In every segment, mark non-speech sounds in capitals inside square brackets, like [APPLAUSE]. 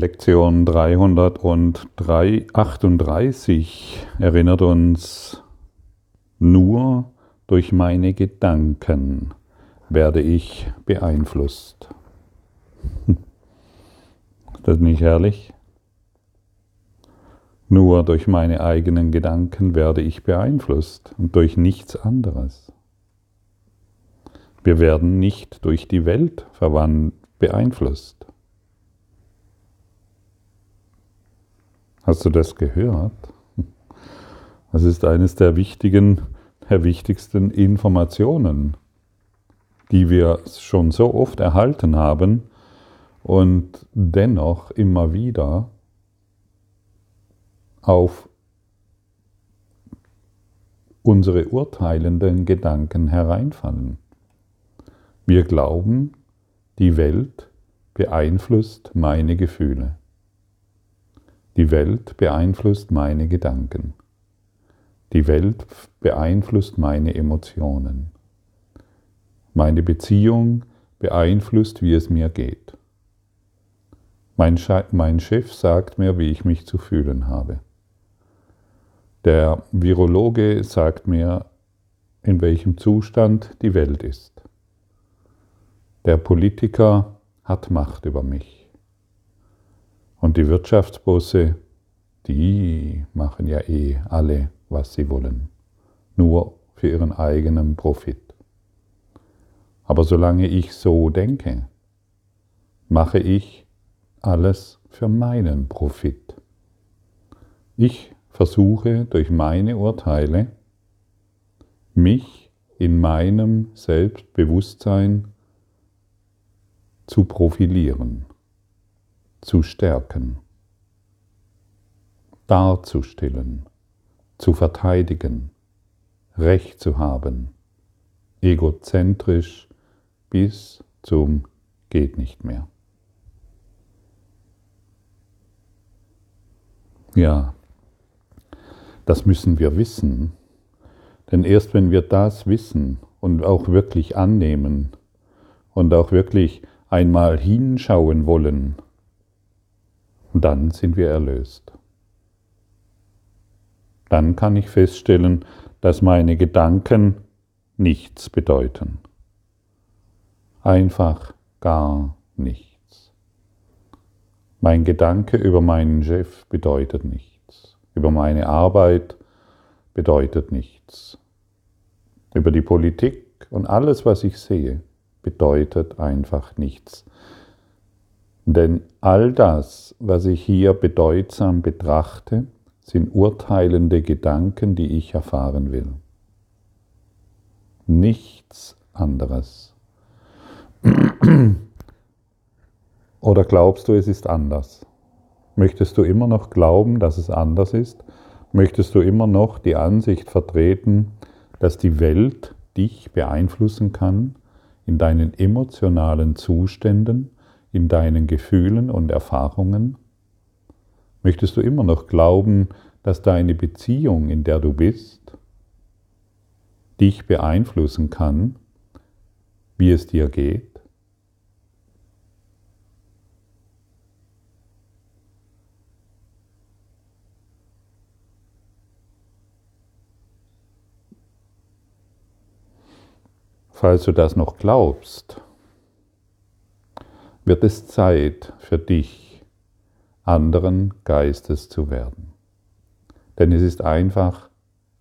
Lektion 338 erinnert uns, nur durch meine Gedanken werde ich beeinflusst. Ist das nicht herrlich? Nur durch meine eigenen Gedanken werde ich beeinflusst und durch nichts anderes. Wir werden nicht durch die Welt beeinflusst. Hast du das gehört? Das ist eines der wichtigen, der wichtigsten Informationen, die wir schon so oft erhalten haben und dennoch immer wieder auf unsere urteilenden Gedanken hereinfallen. Wir glauben, die Welt beeinflusst meine Gefühle. Die Welt beeinflusst meine Gedanken. Die Welt beeinflusst meine Emotionen. Meine Beziehung beeinflusst, wie es mir geht. Mein, mein, Chef sagt mir, wie ich mich zu fühlen habe. Der Virologe sagt mir, in welchem Zustand die Welt ist. Der Politiker hat Macht über mich. Und die Wirtschaftsbosse, die machen ja eh alle, was sie wollen. Nur für ihren eigenen Profit. Aber solange ich so denke, mache ich alles für meinen Profit. Ich versuche durch meine Urteile, mich in meinem Selbstbewusstsein zu profilieren zu stärken, darzustellen, zu verteidigen, Recht zu haben, egozentrisch bis zum geht nicht mehr. Ja, das müssen wir wissen, denn erst wenn wir das wissen und auch wirklich annehmen und auch wirklich einmal hinschauen wollen, und dann sind wir erlöst. Dann kann ich feststellen, dass meine Gedanken nichts bedeuten. Einfach gar nichts. Mein Gedanke über meinen Chef bedeutet nichts. Über meine Arbeit bedeutet nichts. Über die Politik und alles, was ich sehe, bedeutet einfach nichts. Denn all das, was ich hier bedeutsam betrachte, sind urteilende Gedanken, die ich erfahren will. Nichts anderes. [CLEARS THROAT] Oder glaubst du, es ist anders? Möchtest du immer noch glauben, dass es anders ist? Möchtest du immer noch die Ansicht vertreten, dass die Welt dich beeinflussen kann in deinen emotionalen Zuständen in deinen Gefühlen und Erfahrungen? Möchtest du immer noch glauben, dass deine Beziehung, in der du bist, dich beeinflussen kann, wie es dir geht? Falls du das noch glaubst, wird es Zeit für dich, anderen Geistes zu werden. Denn es ist einfach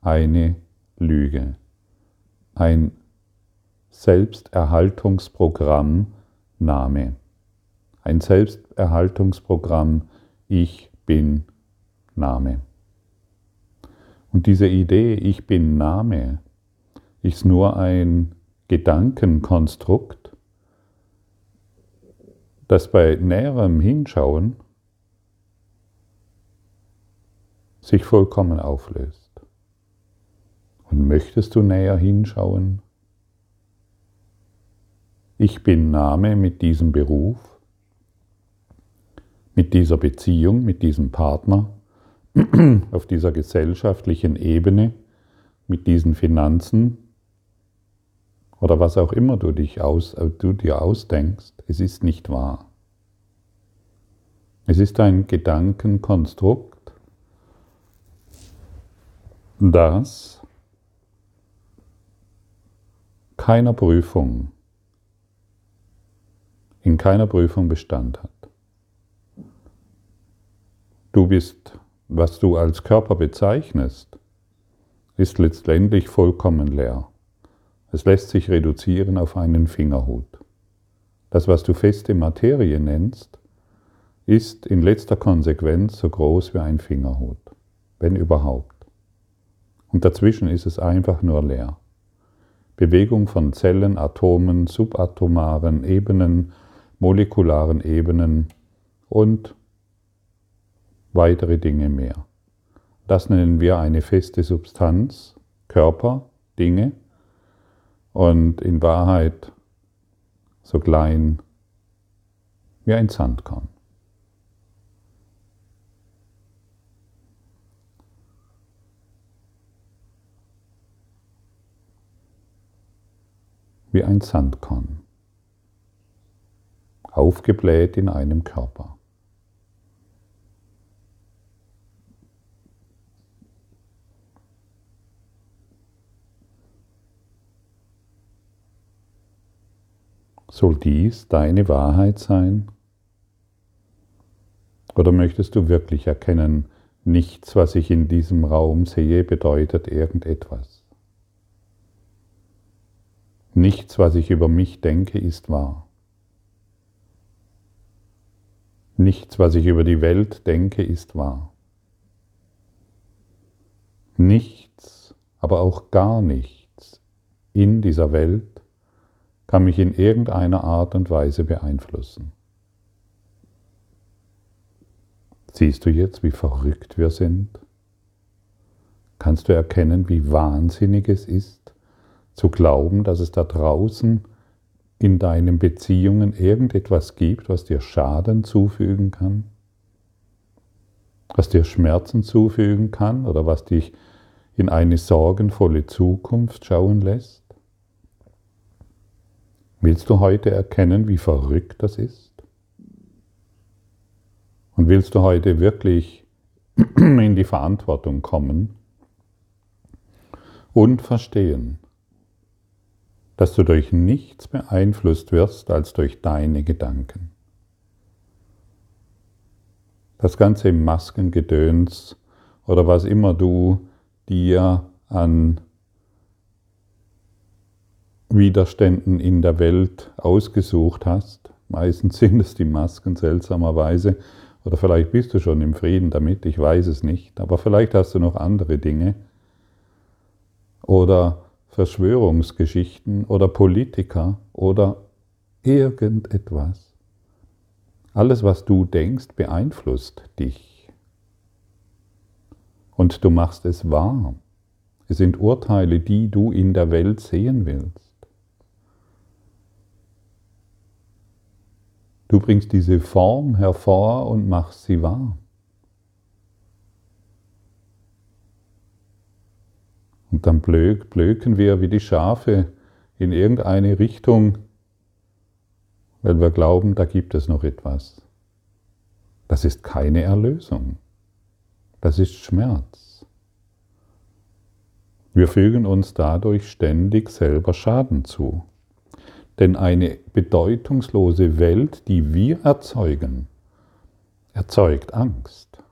eine Lüge, ein Selbsterhaltungsprogramm Name, ein Selbsterhaltungsprogramm Ich bin Name. Und diese Idee Ich bin Name ist nur ein Gedankenkonstrukt, das bei näherem Hinschauen sich vollkommen auflöst. Und möchtest du näher hinschauen? Ich bin Name mit diesem Beruf, mit dieser Beziehung, mit diesem Partner, [CLEARS THROAT] auf dieser gesellschaftlichen Ebene, mit diesen Finanzen, oder was auch immer du, dich aus, du dir ausdenkst, es ist nicht wahr. Es ist ein Gedankenkonstrukt, das keiner Prüfung, in keiner Prüfung Bestand hat. Du bist, was du als Körper bezeichnest, ist letztendlich vollkommen leer. Es lässt sich reduzieren auf einen Fingerhut. Das, was du feste Materie nennst, ist in letzter Konsequenz so groß wie ein Fingerhut, wenn überhaupt. Und dazwischen ist es einfach nur leer. Bewegung von Zellen, Atomen, subatomaren Ebenen, molekularen Ebenen und weitere Dinge mehr. Das nennen wir eine feste Substanz, Körper, Dinge und in Wahrheit so klein wie ein Sandkorn. wie ein Sandkorn, aufgebläht in einem Körper. Soll dies deine Wahrheit sein? Oder möchtest du wirklich erkennen, nichts, was ich in diesem Raum sehe, bedeutet irgendetwas? Nichts, was ich über mich denke, ist wahr. Nichts, was ich über die Welt denke, ist wahr. Nichts, aber auch gar nichts in dieser Welt kann mich in irgendeiner Art und Weise beeinflussen. Siehst du jetzt, wie verrückt wir sind? Kannst du erkennen, wie wahnsinnig es ist, zu glauben, dass es da draußen in deinen Beziehungen irgendetwas gibt, was dir Schaden zufügen kann, was dir Schmerzen zufügen kann oder was dich in eine sorgenvolle Zukunft schauen lässt? Willst du heute erkennen, wie verrückt das ist? Und willst du heute wirklich [CLEARS THROAT] in die Verantwortung kommen und verstehen, dass du durch nichts beeinflusst wirst als durch deine Gedanken. Das ganze Maskengedöns oder was immer du dir an Widerständen in der Welt ausgesucht hast, meistens sind es die Masken seltsamerweise, oder vielleicht bist du schon im Frieden damit, ich weiß es nicht, aber vielleicht hast du noch andere Dinge, oder Verschwörungsgeschichten oder Politiker oder irgendetwas. Alles, was du denkst, beeinflusst dich. Und du machst es wahr. Es sind Urteile, die du in der Welt sehen willst. Du bringst diese Form hervor und machst sie wahr. Und dann blöken wir wie die Schafe in irgendeine Richtung, weil wir glauben, da gibt es noch etwas. Das ist keine Erlösung. Das ist Schmerz. Wir fügen uns dadurch ständig selber Schaden zu. Denn eine bedeutungslose Welt, die wir erzeugen, erzeugt Angst.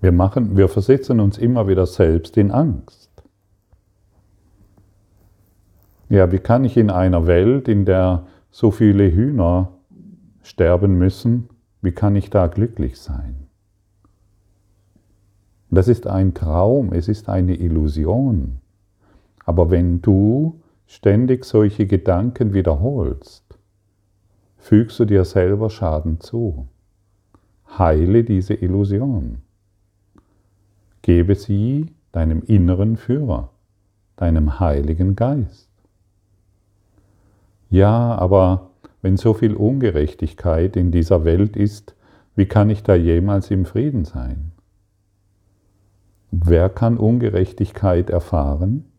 Wir, machen, wir versetzen uns immer wieder selbst in Angst. Ja, wie kann ich in einer Welt, in der so viele Hühner sterben müssen, wie kann ich da glücklich sein? Das ist ein Traum, es ist eine Illusion. Aber wenn du ständig solche Gedanken wiederholst, fügst du dir selber Schaden zu. Heile diese Illusion. Gebe sie deinem inneren Führer, deinem Heiligen Geist. Ja, aber wenn so viel Ungerechtigkeit in dieser Welt ist, wie kann ich da jemals im Frieden sein? Wer kann Ungerechtigkeit erfahren?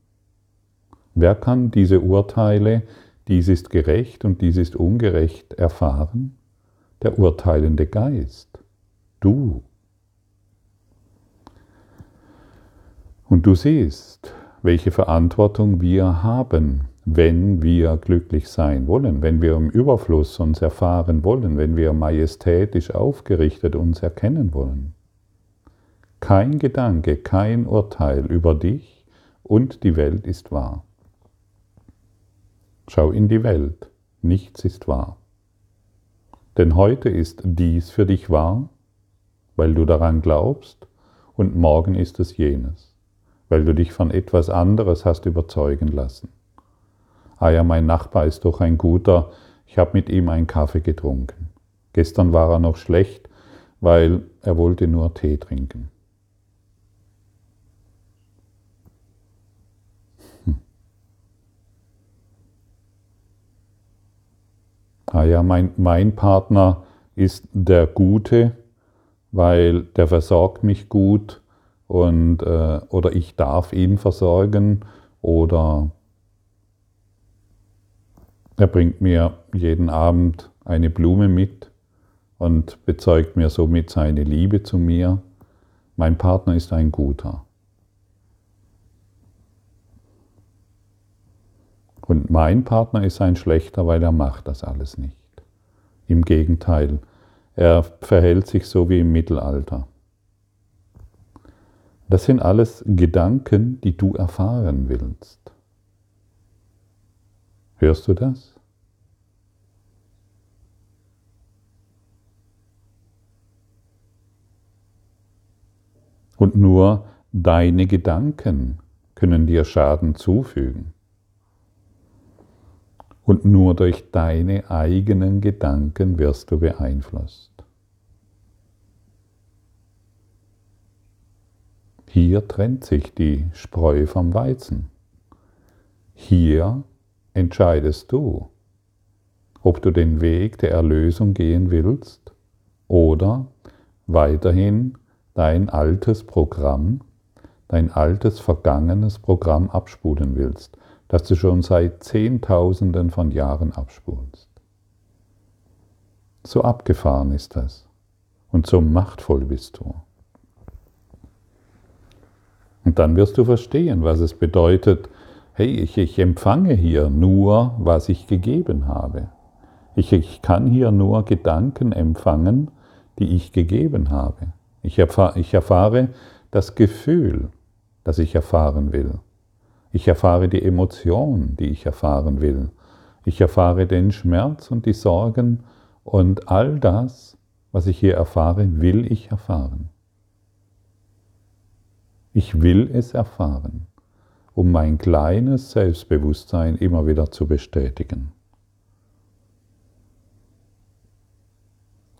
Wer kann diese Urteile, dies ist gerecht und dies ist ungerecht, erfahren? der urteilende Geist. Du. Und du siehst, welche Verantwortung wir haben, wenn wir glücklich sein wollen, wenn wir im Überfluss uns erfahren wollen, wenn wir majestätisch aufgerichtet uns erkennen wollen. Kein Gedanke, kein Urteil über dich und die Welt ist wahr. Schau in die Welt, nichts ist wahr. Denn heute ist dies für dich wahr, weil du daran glaubst, und morgen ist es jenes, weil du dich von etwas anderes hast überzeugen lassen. Ah ja, mein Nachbar ist doch ein guter, ich habe mit ihm einen Kaffee getrunken. Gestern war er noch schlecht, weil er wollte nur Tee trinken. Ah ja, mein, mein Partner ist der Gute, weil der versorgt mich gut und äh, oder ich darf ihn versorgen oder er bringt mir jeden Abend eine Blume mit und bezeugt mir somit seine Liebe zu mir. Mein Partner ist ein guter. Und mein Partner ist ein schlechter, weil er macht das alles nicht. Im Gegenteil, er verhält sich so wie im Mittelalter. Das sind alles Gedanken, die du erfahren willst. Hörst du das? Und nur deine Gedanken können dir Schaden zufügen. Und nur durch deine eigenen Gedanken wirst du beeinflusst. Hier trennt sich die Spreu vom Weizen. Hier entscheidest du, ob du den Weg der Erlösung gehen willst oder weiterhin dein altes Programm, dein altes vergangenes Programm abspulen willst, das du schon seit Zehntausenden von Jahren abspulst. So abgefahren ist das und so machtvoll bist du. Und dann wirst du verstehen, was es bedeutet, hey, ich, ich empfange hier nur, was ich gegeben habe. Ich, ich kann hier nur Gedanken empfangen, die ich gegeben habe. Ich, erfahr, ich erfahre das Gefühl, das ich erfahren will. Ich erfahre die Emotion, die ich erfahren will. Ich erfahre den Schmerz und die Sorgen und all das, was ich hier erfahre, will ich erfahren. Ich will es erfahren um mein kleines Selbstbewusstsein immer wieder zu bestätigen.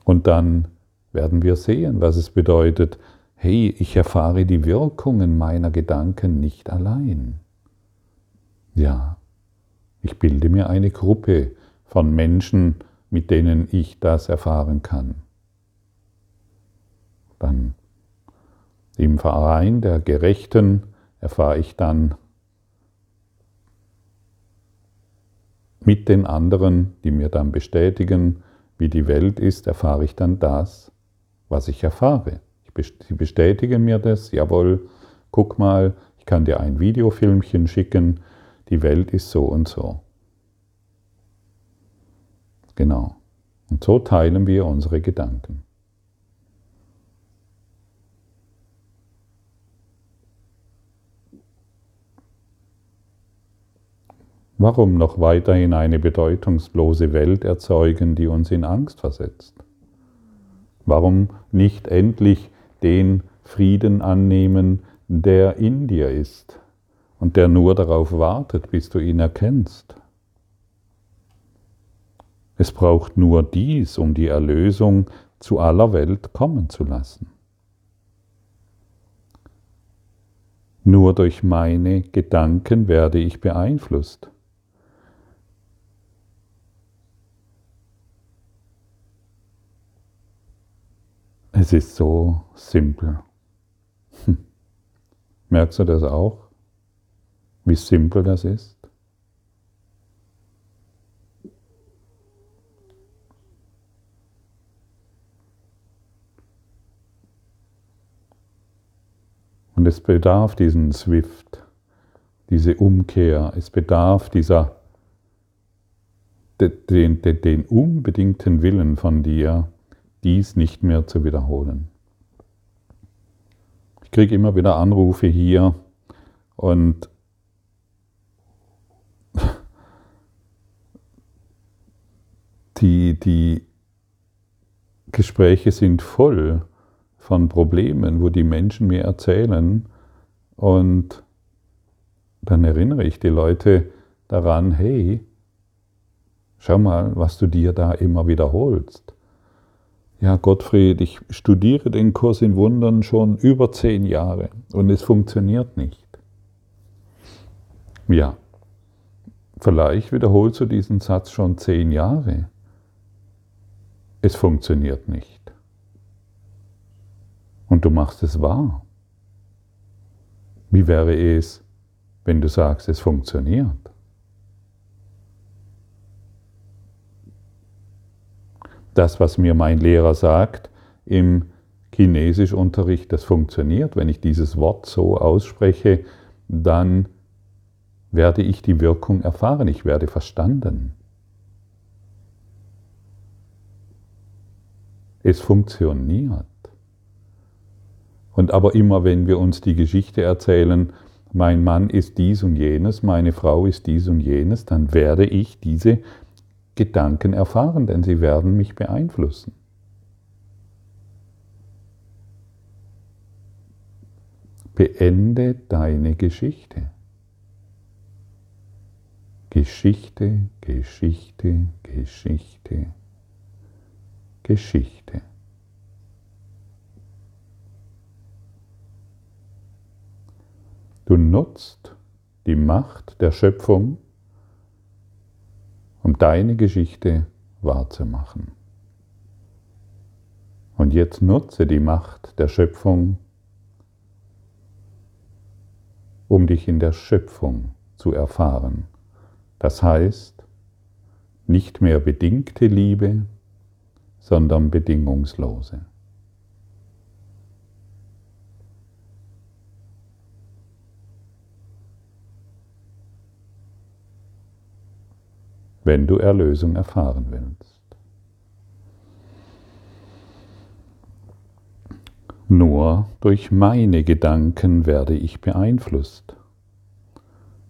Und dann werden wir sehen, was es bedeutet, hey, ich erfahre die Wirkungen meiner Gedanken nicht allein. Ja, ich bilde mir eine Gruppe von Menschen, mit denen ich das erfahren kann. Dann im Verein der Gerechten erfahre ich dann mit den anderen, die mir dann bestätigen, wie die Welt ist, erfahre ich dann das, was ich erfahre. Sie bestätigen mir das, jawohl, guck mal, ich kann dir ein Videofilmchen schicken, die Welt ist so und so. Genau. Und so teilen wir unsere Gedanken. Warum noch weiterhin eine bedeutungslose Welt erzeugen, die uns in Angst versetzt? Warum nicht endlich den Frieden annehmen, der in dir ist und der nur darauf wartet, bis du ihn erkennst? Es braucht nur dies, um die Erlösung zu aller Welt kommen zu lassen. Nur durch meine Gedanken werde ich beeinflusst. Es ist so simpel. Hm. Merkst du das auch? Wie simpel das ist. Und es bedarf diesen Swift, diese Umkehr, es bedarf dieser, den, den, den unbedingten Willen von dir, dies nicht mehr zu wiederholen. Ich kriege immer wieder Anrufe hier und die, die Gespräche sind voll von Problemen, wo die Menschen mir erzählen und dann erinnere ich die Leute daran, hey, schau mal, was du dir da immer wiederholst. Ja, Gottfried, ich studiere den Kurs in Wundern schon über zehn Jahre und es funktioniert nicht. Ja, vielleicht wiederholst du diesen Satz schon zehn Jahre. Es funktioniert nicht. Und du machst es wahr. Wie wäre es, wenn du sagst, es funktioniert? Das, was mir mein Lehrer sagt im Chinesischunterricht, das funktioniert. Wenn ich dieses Wort so ausspreche, dann werde ich die Wirkung erfahren, ich werde verstanden. Es funktioniert. Und aber immer wenn wir uns die Geschichte erzählen, mein Mann ist dies und jenes, meine Frau ist dies und jenes, dann werde ich diese Gedanken erfahren, denn sie werden mich beeinflussen. Beende deine Geschichte. Geschichte, Geschichte, Geschichte, Geschichte. Du nutzt die Macht der Schöpfung, um deine Geschichte wahrzumachen. Und jetzt nutze die Macht der Schöpfung, um dich in der Schöpfung zu erfahren. Das heißt, nicht mehr bedingte Liebe, sondern bedingungslose. wenn du Erlösung erfahren willst. Nur durch meine Gedanken werde ich beeinflusst.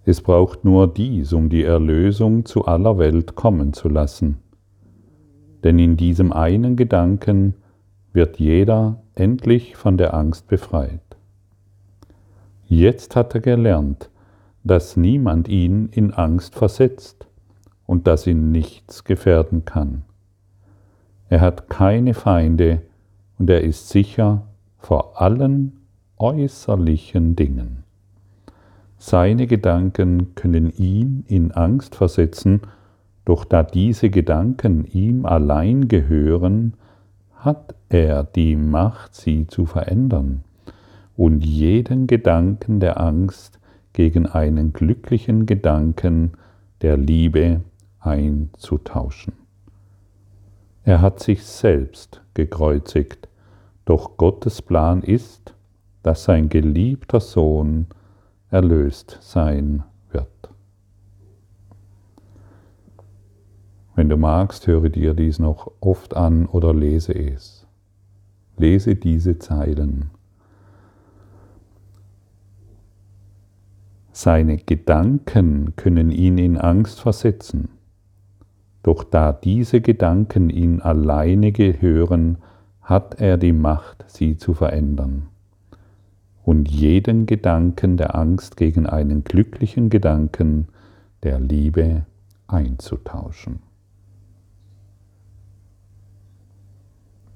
Es braucht nur dies, um die Erlösung zu aller Welt kommen zu lassen. Denn in diesem einen Gedanken wird jeder endlich von der Angst befreit. Jetzt hat er gelernt, dass niemand ihn in Angst versetzt und dass ihn nichts gefährden kann. Er hat keine Feinde und er ist sicher vor allen äußerlichen Dingen. Seine Gedanken können ihn in Angst versetzen, doch da diese Gedanken ihm allein gehören, hat er die Macht, sie zu verändern und jeden Gedanken der Angst gegen einen glücklichen Gedanken der Liebe einzutauschen. Er hat sich selbst gekreuzigt, doch Gottes Plan ist, dass sein geliebter Sohn erlöst sein wird. Wenn du magst, höre dir dies noch oft an oder lese es. Lese diese Zeilen. Seine Gedanken können ihn in Angst versetzen doch da diese Gedanken ihn alleine gehören, hat er die Macht, sie zu verändern und jeden Gedanken der Angst gegen einen glücklichen Gedanken der Liebe einzutauschen.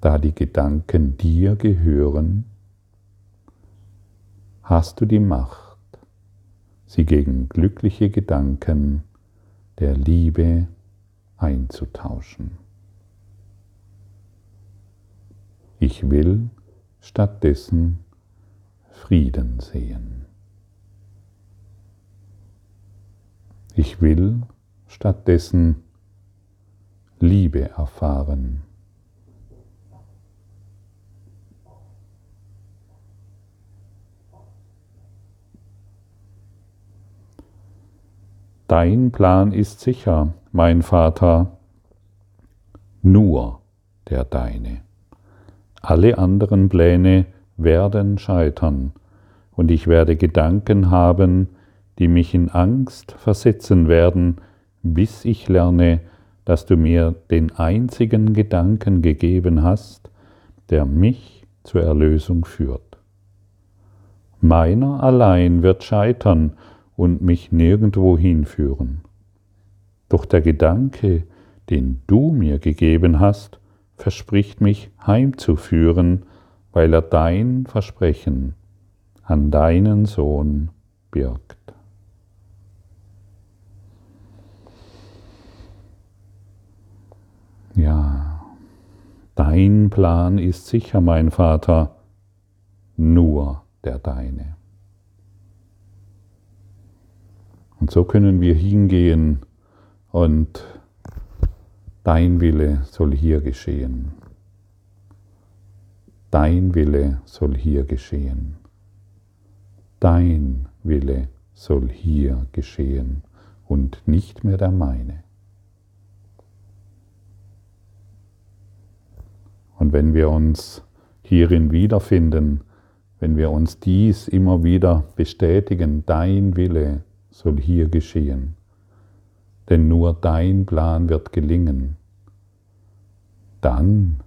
Da die Gedanken dir gehören, hast du die Macht, sie gegen glückliche Gedanken der Liebe einzutauschen. Ich will stattdessen Frieden sehen. Ich will stattdessen Liebe erfahren. Dein Plan ist sicher, mein Vater, nur der deine. Alle anderen Pläne werden scheitern, und ich werde Gedanken haben, die mich in Angst versetzen werden, bis ich lerne, dass du mir den einzigen Gedanken gegeben hast, der mich zur Erlösung führt. Meiner allein wird scheitern und mich nirgendwo hinführen. Doch der Gedanke, den du mir gegeben hast, verspricht mich heimzuführen, weil er dein Versprechen an deinen Sohn birgt. Ja, dein Plan ist sicher, mein Vater, nur der deine. Und so können wir hingehen und dein Wille soll hier geschehen. Dein Wille soll hier geschehen. Dein Wille soll hier geschehen und nicht mehr der meine. Und wenn wir uns hierin wiederfinden, wenn wir uns dies immer wieder bestätigen, dein Wille soll hier geschehen, denn nur dein Plan wird gelingen, dann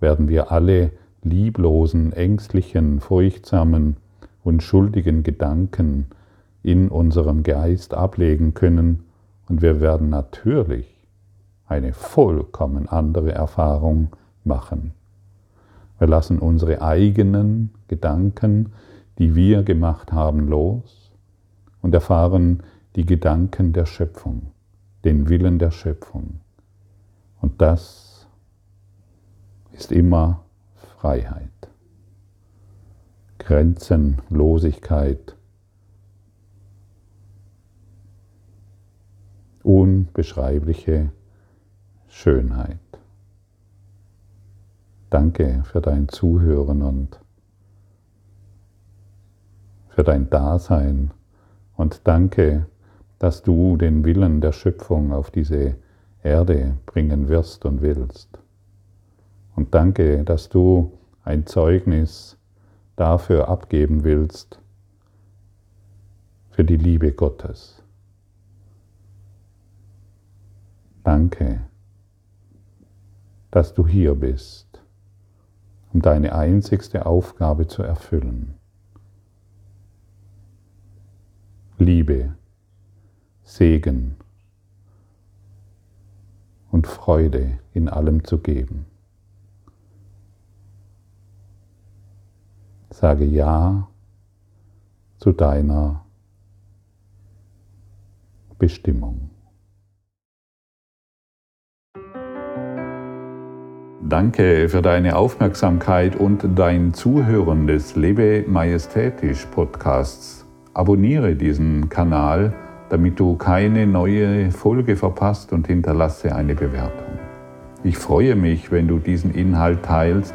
werden wir alle lieblosen, ängstlichen, furchtsamen und schuldigen Gedanken in unserem Geist ablegen können und wir werden natürlich eine vollkommen andere Erfahrung machen. Wir lassen unsere eigenen Gedanken, die wir gemacht haben, los und erfahren die Gedanken der Schöpfung, den Willen der Schöpfung. Und das ist immer Freiheit, Grenzenlosigkeit, unbeschreibliche Schönheit. Danke für dein Zuhören und für dein Dasein und danke, dass du den Willen der Schöpfung auf diese Erde bringen wirst und willst. Und danke, dass du ein Zeugnis dafür abgeben willst, für die Liebe Gottes. Danke, dass du hier bist um deine einzigste Aufgabe zu erfüllen. Liebe, Segen und Freude in allem zu geben. Sage Ja zu deiner Bestimmung. Danke für deine Aufmerksamkeit und dein Zuhören des Lebe Majestätisch Podcasts. Abonniere diesen Kanal, damit du keine neue Folge verpasst und hinterlasse eine Bewertung. Ich freue mich, wenn du diesen Inhalt teilst,